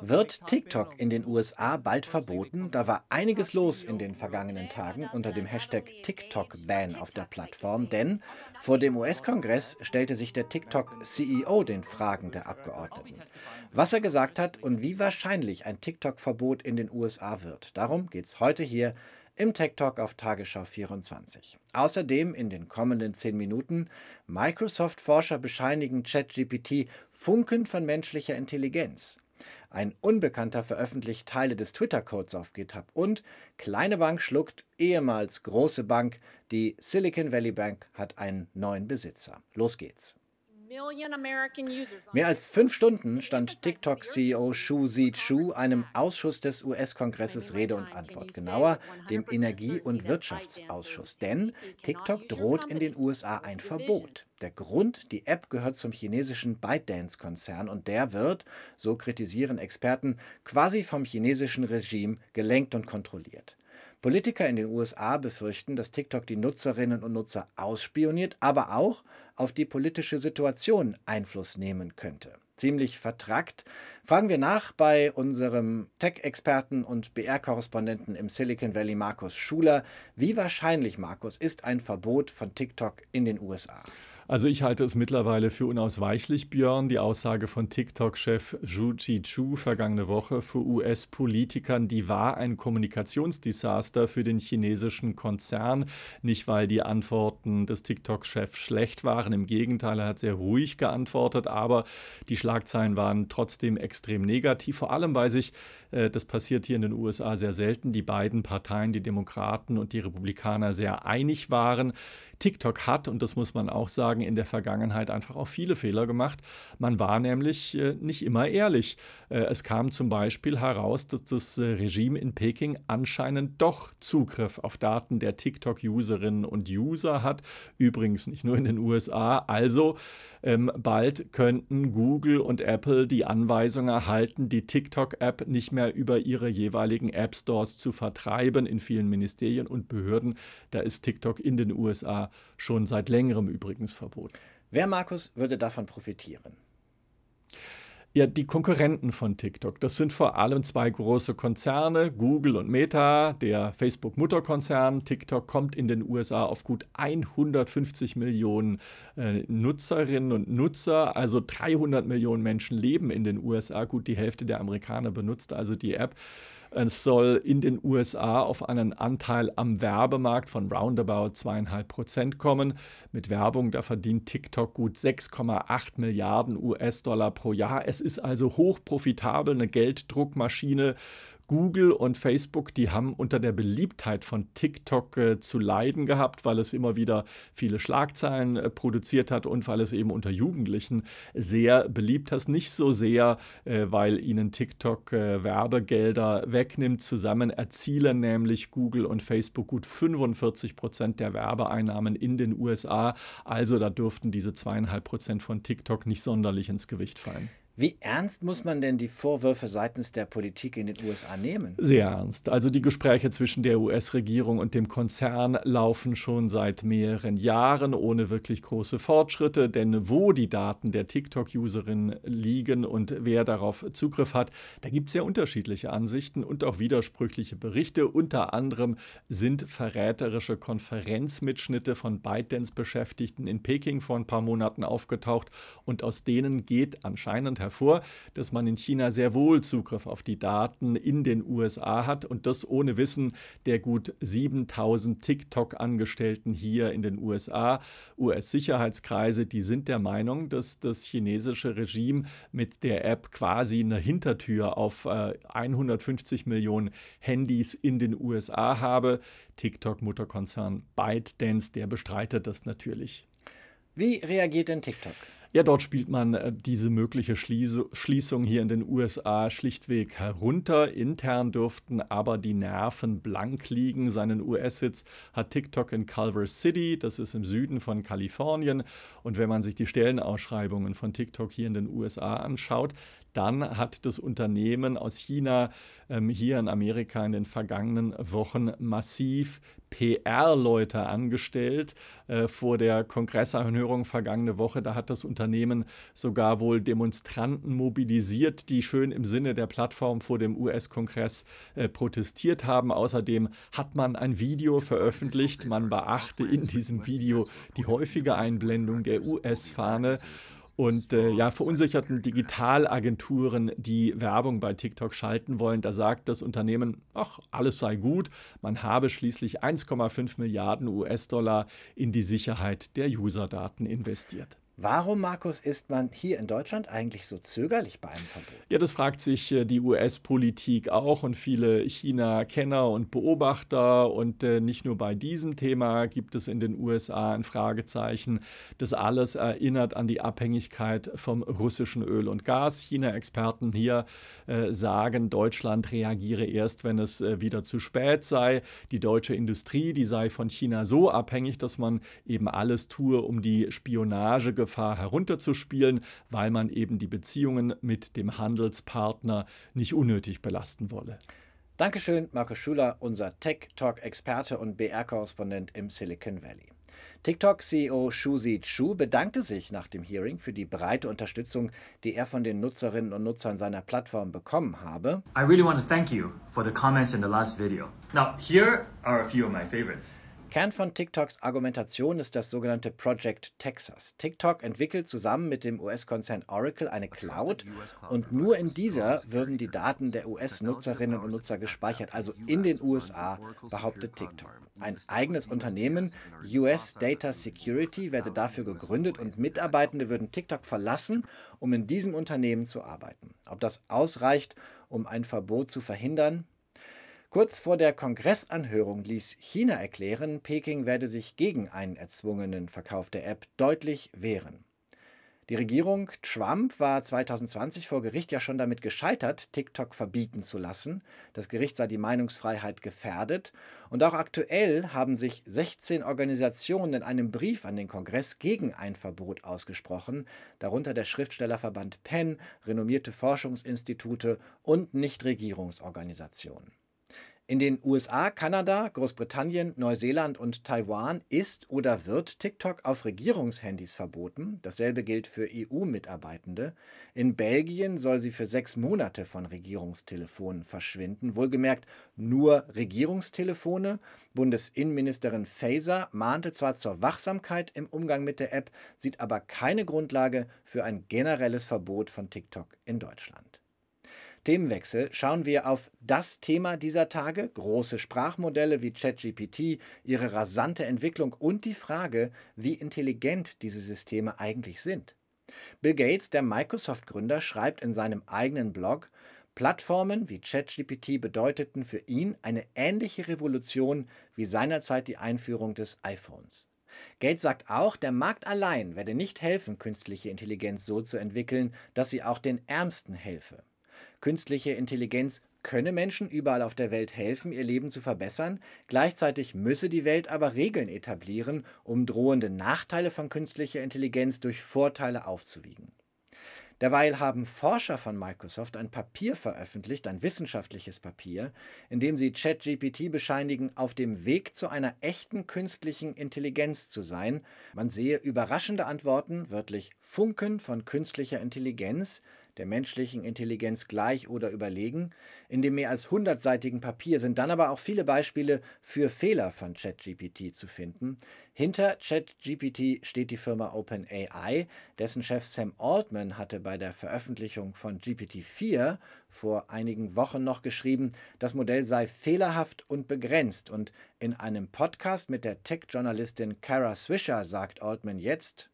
Wird TikTok in den USA bald verboten? Da war einiges los in den vergangenen Tagen unter dem Hashtag TikTok-Ban auf der Plattform, denn vor dem US-Kongress stellte sich der TikTok-CEO den Fragen der Abgeordneten. Was er gesagt hat und wie wahrscheinlich ein TikTok-Verbot in den USA wird, darum geht es heute hier im Tech Talk auf Tagesschau 24. Außerdem in den kommenden zehn Minuten Microsoft-Forscher bescheinigen ChatGPT Funken von menschlicher Intelligenz. Ein Unbekannter veröffentlicht Teile des Twitter-Codes auf GitHub und kleine Bank schluckt ehemals große Bank. Die Silicon Valley Bank hat einen neuen Besitzer. Los geht's. Mehr als fünf Stunden stand TikTok-CEO Shu Zi-Chu einem Ausschuss des US-Kongresses Rede und Antwort, genauer dem Energie- und Wirtschaftsausschuss. Denn TikTok droht in den USA ein Verbot. Der Grund, die App gehört zum chinesischen ByteDance-Konzern und der wird, so kritisieren Experten, quasi vom chinesischen Regime gelenkt und kontrolliert. Politiker in den USA befürchten, dass TikTok die Nutzerinnen und Nutzer ausspioniert, aber auch auf die politische Situation Einfluss nehmen könnte. Ziemlich vertrackt. Fragen wir nach bei unserem Tech-Experten und BR-Korrespondenten im Silicon Valley, Markus Schuler. Wie wahrscheinlich, Markus, ist ein Verbot von TikTok in den USA? Also ich halte es mittlerweile für unausweichlich, Björn, die Aussage von TikTok-Chef Zhu Chu vergangene Woche für US-Politikern, die war ein Kommunikationsdesaster für den chinesischen Konzern. Nicht, weil die Antworten des TikTok-Chefs schlecht waren, im Gegenteil, er hat sehr ruhig geantwortet, aber die Schlagzeilen waren trotzdem extrem negativ, vor allem weil sich, äh, das passiert hier in den USA sehr selten, die beiden Parteien, die Demokraten und die Republikaner, sehr einig waren. TikTok hat, und das muss man auch sagen, in der Vergangenheit einfach auch viele Fehler gemacht. Man war nämlich äh, nicht immer ehrlich. Äh, es kam zum Beispiel heraus, dass das äh, Regime in Peking anscheinend doch Zugriff auf Daten der TikTok-Userinnen und User hat. Übrigens nicht nur in den USA. Also ähm, bald könnten Google und Apple die Anweisung erhalten, die TikTok-App nicht mehr über ihre jeweiligen App-Stores zu vertreiben in vielen Ministerien und Behörden. Da ist TikTok in den USA schon seit längerem übrigens verboten. Wer, Markus, würde davon profitieren? Ja, die Konkurrenten von TikTok, das sind vor allem zwei große Konzerne, Google und Meta, der Facebook-Mutterkonzern. TikTok kommt in den USA auf gut 150 Millionen äh, Nutzerinnen und Nutzer, also 300 Millionen Menschen leben in den USA. Gut, die Hälfte der Amerikaner benutzt also die App. Es soll in den USA auf einen Anteil am Werbemarkt von roundabout zweieinhalb Prozent kommen. Mit Werbung, da verdient TikTok gut 6,8 Milliarden US-Dollar pro Jahr. Es ist also hochprofitabel, eine Gelddruckmaschine Google und Facebook, die haben unter der Beliebtheit von TikTok äh, zu leiden gehabt, weil es immer wieder viele Schlagzeilen äh, produziert hat und weil es eben unter Jugendlichen sehr beliebt ist. Nicht so sehr, äh, weil ihnen TikTok äh, Werbegelder wegnimmt. Zusammen erzielen nämlich Google und Facebook gut 45 Prozent der Werbeeinnahmen in den USA. Also da dürften diese zweieinhalb Prozent von TikTok nicht sonderlich ins Gewicht fallen. Wie ernst muss man denn die Vorwürfe seitens der Politik in den USA nehmen? Sehr ernst. Also die Gespräche zwischen der US-Regierung und dem Konzern laufen schon seit mehreren Jahren ohne wirklich große Fortschritte. Denn wo die Daten der TikTok-Userin liegen und wer darauf Zugriff hat, da gibt es sehr unterschiedliche Ansichten und auch widersprüchliche Berichte. Unter anderem sind verräterische Konferenzmitschnitte von ByteDance-Beschäftigten in Peking vor ein paar Monaten aufgetaucht und aus denen geht anscheinend hervor, dass man in China sehr wohl Zugriff auf die Daten in den USA hat und das ohne Wissen der gut 7000 TikTok-Angestellten hier in den USA. US-Sicherheitskreise, die sind der Meinung, dass das chinesische Regime mit der App quasi eine Hintertür auf äh, 150 Millionen Handys in den USA habe. TikTok-Mutterkonzern ByteDance, der bestreitet das natürlich. Wie reagiert denn TikTok? Ja, dort spielt man äh, diese mögliche Schließung hier in den USA schlichtweg herunter. Intern dürften aber die Nerven blank liegen. Seinen US-Sitz hat TikTok in Culver City, das ist im Süden von Kalifornien. Und wenn man sich die Stellenausschreibungen von TikTok hier in den USA anschaut, dann hat das Unternehmen aus China ähm, hier in Amerika in den vergangenen Wochen massiv PR-Leute angestellt. Äh, vor der Kongressanhörung vergangene Woche, da hat das Unternehmen sogar wohl Demonstranten mobilisiert, die schön im Sinne der Plattform vor dem US-Kongress äh, protestiert haben. Außerdem hat man ein Video veröffentlicht. Man beachte in diesem Video die häufige Einblendung der US-Fahne und äh, ja, verunsicherten Digitalagenturen, die Werbung bei TikTok schalten wollen, da sagt das Unternehmen, ach, alles sei gut. Man habe schließlich 1,5 Milliarden US-Dollar in die Sicherheit der Userdaten investiert. Warum, Markus, ist man hier in Deutschland eigentlich so zögerlich bei einem Verbot? Ja, das fragt sich äh, die US-Politik auch und viele China-Kenner und Beobachter. Und äh, nicht nur bei diesem Thema gibt es in den USA ein Fragezeichen. Das alles erinnert an die Abhängigkeit vom russischen Öl und Gas. China-Experten hier äh, sagen, Deutschland reagiere erst, wenn es wieder zu spät sei. Die deutsche Industrie, die sei von China so abhängig, dass man eben alles tue, um die Spionage Gefahr herunterzuspielen, weil man eben die Beziehungen mit dem Handelspartner nicht unnötig belasten wolle. Dankeschön, Markus Schuler, unser Tech-Talk-Experte und BR-Korrespondent im Silicon Valley. TikTok-CEO Shuzi Chu bedankte sich nach dem Hearing für die breite Unterstützung, die er von den Nutzerinnen und Nutzern seiner Plattform bekommen habe. I really want to thank you for the comments in the last video. Now, here are a few of my favorites. Kern von TikToks Argumentation ist das sogenannte Project Texas. TikTok entwickelt zusammen mit dem US-Konzern Oracle eine Cloud und nur in dieser würden die Daten der US-Nutzerinnen und Nutzer gespeichert, also in den USA, behauptet TikTok. Ein eigenes Unternehmen, US Data Security, werde dafür gegründet und Mitarbeitende würden TikTok verlassen, um in diesem Unternehmen zu arbeiten. Ob das ausreicht, um ein Verbot zu verhindern, Kurz vor der Kongressanhörung ließ China erklären, Peking werde sich gegen einen erzwungenen Verkauf der App deutlich wehren. Die Regierung Trump war 2020 vor Gericht ja schon damit gescheitert, TikTok verbieten zu lassen. Das Gericht sah die Meinungsfreiheit gefährdet. Und auch aktuell haben sich 16 Organisationen in einem Brief an den Kongress gegen ein Verbot ausgesprochen, darunter der Schriftstellerverband Penn, renommierte Forschungsinstitute und Nichtregierungsorganisationen. In den USA, Kanada, Großbritannien, Neuseeland und Taiwan ist oder wird TikTok auf Regierungshandys verboten. Dasselbe gilt für EU-Mitarbeitende. In Belgien soll sie für sechs Monate von Regierungstelefonen verschwinden. Wohlgemerkt nur Regierungstelefone. Bundesinnenministerin Faeser mahnte zwar zur Wachsamkeit im Umgang mit der App, sieht aber keine Grundlage für ein generelles Verbot von TikTok in Deutschland. Themenwechsel schauen wir auf das Thema dieser Tage, große Sprachmodelle wie ChatGPT, ihre rasante Entwicklung und die Frage, wie intelligent diese Systeme eigentlich sind. Bill Gates, der Microsoft-Gründer, schreibt in seinem eigenen Blog, Plattformen wie ChatGPT bedeuteten für ihn eine ähnliche Revolution wie seinerzeit die Einführung des iPhones. Gates sagt auch, der Markt allein werde nicht helfen, künstliche Intelligenz so zu entwickeln, dass sie auch den Ärmsten helfe. Künstliche Intelligenz könne Menschen überall auf der Welt helfen, ihr Leben zu verbessern, gleichzeitig müsse die Welt aber Regeln etablieren, um drohende Nachteile von künstlicher Intelligenz durch Vorteile aufzuwiegen. Derweil haben Forscher von Microsoft ein Papier veröffentlicht, ein wissenschaftliches Papier, in dem sie ChatGPT bescheinigen, auf dem Weg zu einer echten künstlichen Intelligenz zu sein. Man sehe überraschende Antworten, wörtlich Funken von künstlicher Intelligenz, der menschlichen Intelligenz gleich oder überlegen. In dem mehr als hundertseitigen Papier sind dann aber auch viele Beispiele für Fehler von ChatGPT zu finden. Hinter ChatGPT steht die Firma OpenAI, dessen Chef Sam Altman hatte bei der Veröffentlichung von GPT-4 vor einigen Wochen noch geschrieben, das Modell sei fehlerhaft und begrenzt. Und in einem Podcast mit der Tech-Journalistin Kara Swisher sagt Altman jetzt,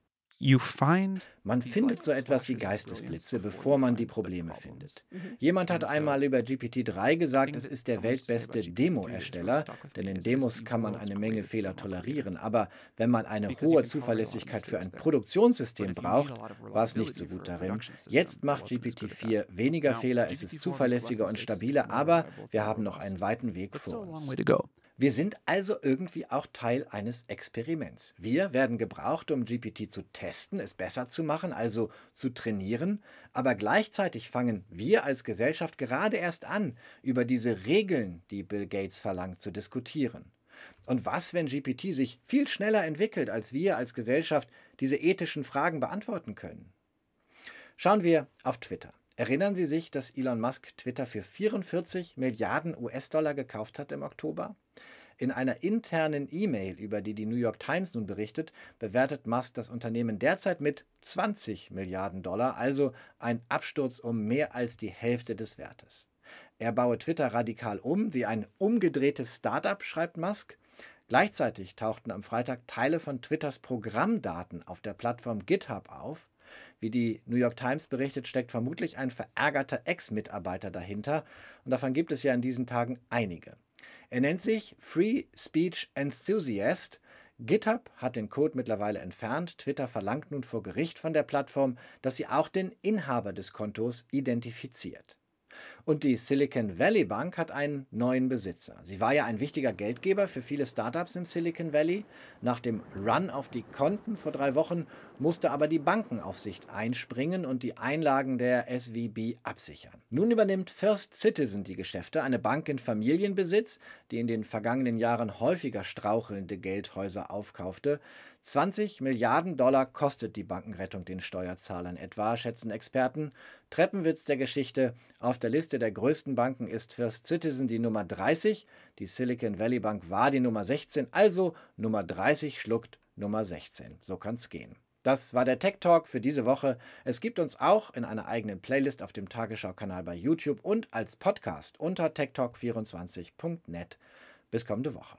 man findet so etwas wie Geistesblitze, bevor man die Probleme findet. Mhm. Jemand hat einmal über GPT-3 gesagt, es ist der weltbeste Demo-Ersteller, denn in Demos kann man eine Menge Fehler tolerieren. Aber wenn man eine hohe Zuverlässigkeit für ein Produktionssystem braucht, war es nicht so gut darin. Jetzt macht GPT-4 weniger Fehler, es ist zuverlässiger und stabiler, aber wir haben noch einen weiten Weg vor uns. Wir sind also irgendwie auch Teil eines Experiments. Wir werden gebraucht, um GPT zu testen, es besser zu machen, also zu trainieren, aber gleichzeitig fangen wir als Gesellschaft gerade erst an, über diese Regeln, die Bill Gates verlangt, zu diskutieren. Und was, wenn GPT sich viel schneller entwickelt, als wir als Gesellschaft diese ethischen Fragen beantworten können? Schauen wir auf Twitter. Erinnern Sie sich, dass Elon Musk Twitter für 44 Milliarden US-Dollar gekauft hat im Oktober? In einer internen E-Mail, über die die New York Times nun berichtet, bewertet Musk das Unternehmen derzeit mit 20 Milliarden Dollar, also ein Absturz um mehr als die Hälfte des Wertes. Er baue Twitter radikal um, wie ein umgedrehtes Startup, schreibt Musk. Gleichzeitig tauchten am Freitag Teile von Twitters Programmdaten auf der Plattform GitHub auf. Wie die New York Times berichtet, steckt vermutlich ein verärgerter Ex-Mitarbeiter dahinter und davon gibt es ja in diesen Tagen einige. Er nennt sich Free Speech Enthusiast. GitHub hat den Code mittlerweile entfernt. Twitter verlangt nun vor Gericht von der Plattform, dass sie auch den Inhaber des Kontos identifiziert. Und die Silicon Valley Bank hat einen neuen Besitzer. Sie war ja ein wichtiger Geldgeber für viele Startups im Silicon Valley. Nach dem Run auf die Konten vor drei Wochen musste aber die Bankenaufsicht einspringen und die Einlagen der SVB absichern. Nun übernimmt First Citizen die Geschäfte, eine Bank in Familienbesitz, die in den vergangenen Jahren häufiger strauchelnde Geldhäuser aufkaufte. 20 Milliarden Dollar kostet die Bankenrettung den Steuerzahlern etwa, schätzen Experten. Treppenwitz der Geschichte. Auf der Liste der größten Banken ist First Citizen die Nummer 30. Die Silicon Valley Bank war die Nummer 16. Also Nummer 30 schluckt Nummer 16. So kann's gehen. Das war der Tech Talk für diese Woche. Es gibt uns auch in einer eigenen Playlist auf dem Tagesschau-Kanal bei YouTube und als Podcast unter techtalk24.net. Bis kommende Woche.